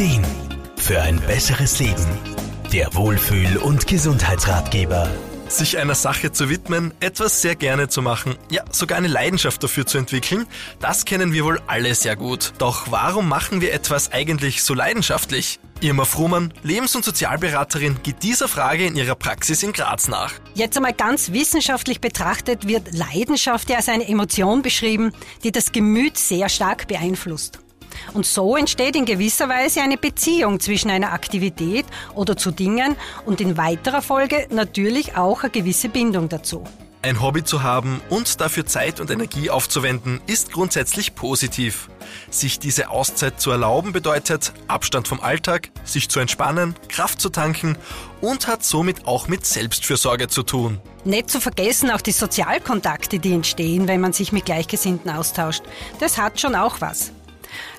Ideen für ein besseres Leben. Der Wohlfühl- und Gesundheitsratgeber. Sich einer Sache zu widmen, etwas sehr gerne zu machen, ja sogar eine Leidenschaft dafür zu entwickeln, das kennen wir wohl alle sehr gut. Doch warum machen wir etwas eigentlich so leidenschaftlich? Irma Frumann, Lebens- und Sozialberaterin, geht dieser Frage in ihrer Praxis in Graz nach. Jetzt einmal ganz wissenschaftlich betrachtet wird Leidenschaft ja als eine Emotion beschrieben, die das Gemüt sehr stark beeinflusst. Und so entsteht in gewisser Weise eine Beziehung zwischen einer Aktivität oder zu Dingen und in weiterer Folge natürlich auch eine gewisse Bindung dazu. Ein Hobby zu haben und dafür Zeit und Energie aufzuwenden, ist grundsätzlich positiv. Sich diese Auszeit zu erlauben bedeutet Abstand vom Alltag, sich zu entspannen, Kraft zu tanken und hat somit auch mit Selbstfürsorge zu tun. Nicht zu vergessen auch die Sozialkontakte, die entstehen, wenn man sich mit Gleichgesinnten austauscht. Das hat schon auch was.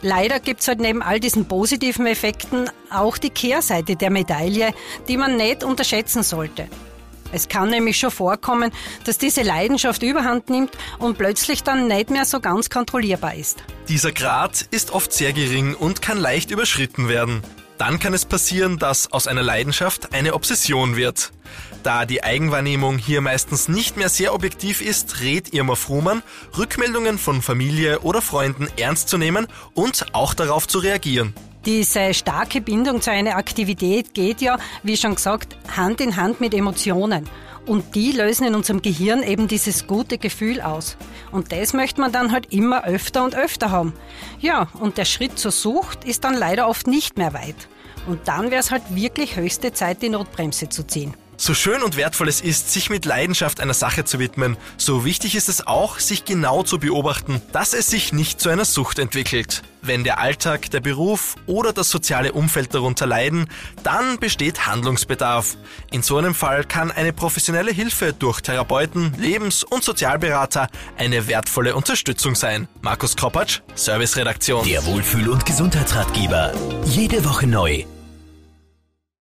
Leider gibt's halt neben all diesen positiven Effekten auch die Kehrseite der Medaille, die man nicht unterschätzen sollte. Es kann nämlich schon vorkommen, dass diese Leidenschaft überhand nimmt und plötzlich dann nicht mehr so ganz kontrollierbar ist. Dieser Grad ist oft sehr gering und kann leicht überschritten werden. Dann kann es passieren, dass aus einer Leidenschaft eine Obsession wird. Da die Eigenwahrnehmung hier meistens nicht mehr sehr objektiv ist, rät Irma Frumann, Rückmeldungen von Familie oder Freunden ernst zu nehmen und auch darauf zu reagieren. Diese starke Bindung zu einer Aktivität geht ja, wie schon gesagt, Hand in Hand mit Emotionen. Und die lösen in unserem Gehirn eben dieses gute Gefühl aus. Und das möchte man dann halt immer öfter und öfter haben. Ja, und der Schritt zur Sucht ist dann leider oft nicht mehr weit. Und dann wäre es halt wirklich höchste Zeit, die Notbremse zu ziehen. So schön und wertvoll es ist, sich mit Leidenschaft einer Sache zu widmen, so wichtig ist es auch, sich genau zu beobachten, dass es sich nicht zu einer Sucht entwickelt. Wenn der Alltag, der Beruf oder das soziale Umfeld darunter leiden, dann besteht Handlungsbedarf. In so einem Fall kann eine professionelle Hilfe durch Therapeuten, Lebens- und Sozialberater eine wertvolle Unterstützung sein. Markus Kropatsch, Serviceredaktion. Der Wohlfühl- und Gesundheitsratgeber. Jede Woche neu